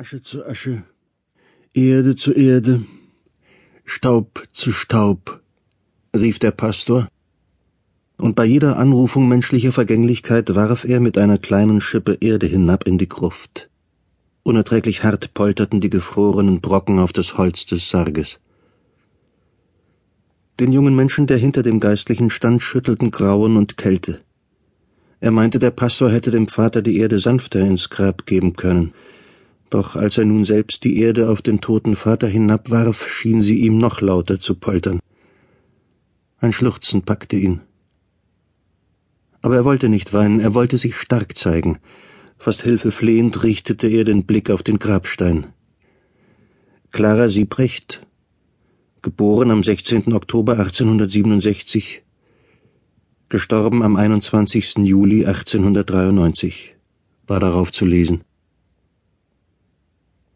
Asche zu Asche, Erde zu Erde, Staub zu Staub, rief der Pastor, und bei jeder Anrufung menschlicher Vergänglichkeit warf er mit einer kleinen Schippe Erde hinab in die Gruft. Unerträglich hart polterten die gefrorenen Brocken auf das Holz des Sarges. Den jungen Menschen, der hinter dem Geistlichen stand, schüttelten Grauen und Kälte. Er meinte, der Pastor hätte dem Vater die Erde sanfter ins Grab geben können. Doch als er nun selbst die Erde auf den toten Vater hinabwarf, schien sie ihm noch lauter zu poltern. Ein Schluchzen packte ihn. Aber er wollte nicht weinen, er wollte sich stark zeigen. Fast hilfeflehend richtete er den Blick auf den Grabstein. Clara Siebrecht, geboren am 16. Oktober 1867, gestorben am 21. Juli 1893, war darauf zu lesen.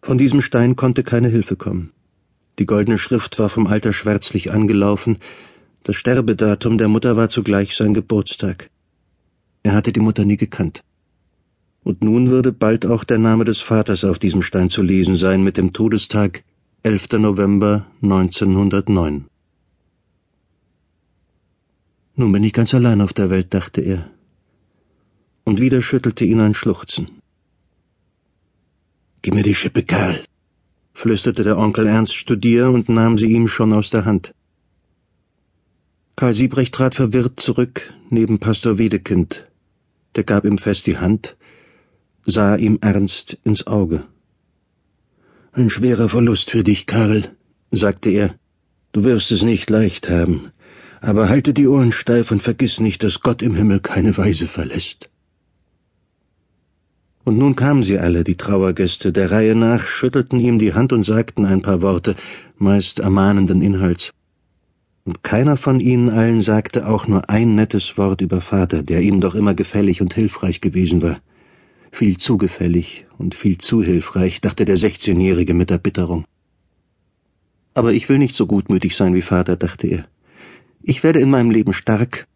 Von diesem Stein konnte keine Hilfe kommen. Die goldene Schrift war vom Alter schwärzlich angelaufen, das Sterbedatum der Mutter war zugleich sein Geburtstag. Er hatte die Mutter nie gekannt. Und nun würde bald auch der Name des Vaters auf diesem Stein zu lesen sein mit dem Todestag 11. November 1909. Nun bin ich ganz allein auf der Welt, dachte er. Und wieder schüttelte ihn ein Schluchzen. Gib mir die Schippe, Karl, flüsterte der Onkel Ernst Studier und nahm sie ihm schon aus der Hand. Karl Siebrecht trat verwirrt zurück neben Pastor Wedekind. Der gab ihm fest die Hand, sah ihm ernst ins Auge. Ein schwerer Verlust für dich, Karl, sagte er. Du wirst es nicht leicht haben aber halte die Ohren steif und vergiss nicht, dass Gott im Himmel keine Weise verlässt. Und nun kamen sie alle, die Trauergäste, der Reihe nach, schüttelten ihm die Hand und sagten ein paar Worte, meist ermahnenden Inhalts. Und keiner von ihnen allen sagte auch nur ein nettes Wort über Vater, der ihnen doch immer gefällig und hilfreich gewesen war. Viel zu gefällig und viel zu hilfreich, dachte der Sechzehnjährige mit Erbitterung. Aber ich will nicht so gutmütig sein wie Vater, dachte er. Ich werde in meinem Leben stark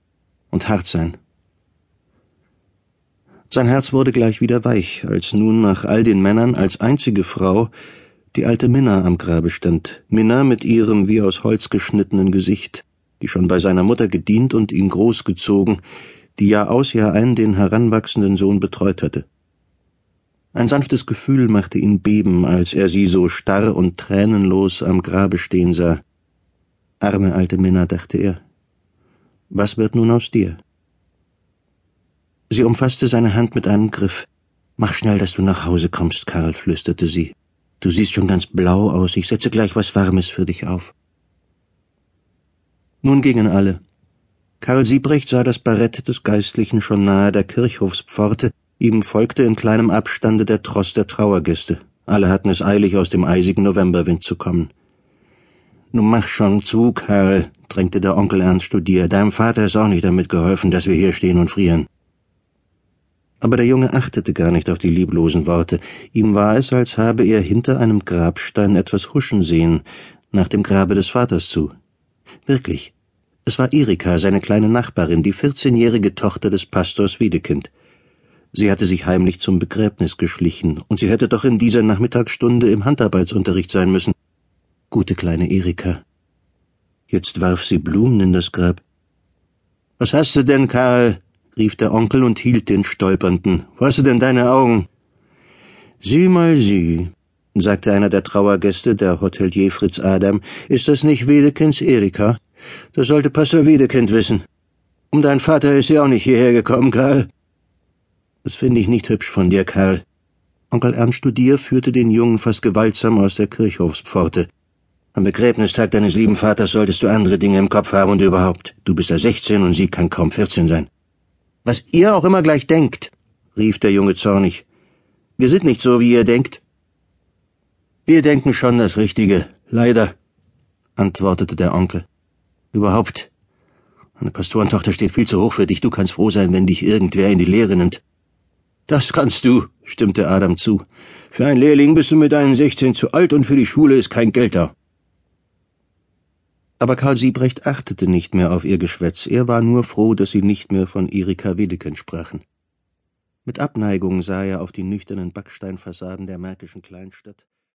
und hart sein. Sein Herz wurde gleich wieder weich, als nun nach all den Männern als einzige Frau die alte Minna am Grabe stand, Minna mit ihrem wie aus Holz geschnittenen Gesicht, die schon bei seiner Mutter gedient und ihn großgezogen, die Jahr aus Jahr ein den heranwachsenden Sohn betreut hatte. Ein sanftes Gefühl machte ihn beben, als er sie so starr und tränenlos am Grabe stehen sah. Arme alte Minna, dachte er. Was wird nun aus dir? Sie umfasste seine Hand mit einem Griff. Mach schnell, dass du nach Hause kommst, Karl, flüsterte sie. Du siehst schon ganz blau aus, ich setze gleich was Warmes für dich auf. Nun gingen alle. Karl Siebrecht sah das Barett des Geistlichen schon nahe der Kirchhofspforte, ihm folgte in kleinem Abstande der Tross der Trauergäste. Alle hatten es eilig, aus dem eisigen Novemberwind zu kommen. Nun mach schon zu, Karl, drängte der Onkel Ernst Studier. Deinem Vater ist auch nicht damit geholfen, dass wir hier stehen und frieren. Aber der Junge achtete gar nicht auf die lieblosen Worte. Ihm war es, als habe er hinter einem Grabstein etwas huschen sehen, nach dem Grabe des Vaters zu. Wirklich. Es war Erika, seine kleine Nachbarin, die vierzehnjährige Tochter des Pastors Wiedekind. Sie hatte sich heimlich zum Begräbnis geschlichen, und sie hätte doch in dieser Nachmittagsstunde im Handarbeitsunterricht sein müssen. Gute kleine Erika. Jetzt warf sie Blumen in das Grab. Was hast du denn, Karl? Rief der Onkel und hielt den Stolpernden. Wo hast du denn deine Augen? Sieh mal, sieh, sagte einer der Trauergäste, der Hotelier Fritz Adam. Ist das nicht Wedekinds Erika? Das sollte Pastor Wedekind wissen. Um dein Vater ist sie auch nicht hierher gekommen, Karl. Das finde ich nicht hübsch von dir, Karl. Onkel Ernst Studier führte den Jungen fast gewaltsam aus der Kirchhofspforte. Am Begräbnistag deines lieben Vaters solltest du andere Dinge im Kopf haben und überhaupt. Du bist ja sechzehn und sie kann kaum vierzehn sein. Was ihr auch immer gleich denkt, rief der Junge zornig. Wir sind nicht so, wie ihr denkt. Wir denken schon das Richtige, leider, antwortete der Onkel. Überhaupt. Eine Pastorentochter steht viel zu hoch für dich, du kannst froh sein, wenn dich irgendwer in die Lehre nimmt. Das kannst du, stimmte Adam zu. Für einen Lehrling bist du mit deinen sechzehn zu alt und für die Schule ist kein Geld da. Aber Karl Siebrecht achtete nicht mehr auf ihr Geschwätz, er war nur froh, dass sie nicht mehr von Erika Wedeken sprachen. Mit Abneigung sah er auf die nüchternen Backsteinfassaden der märkischen Kleinstadt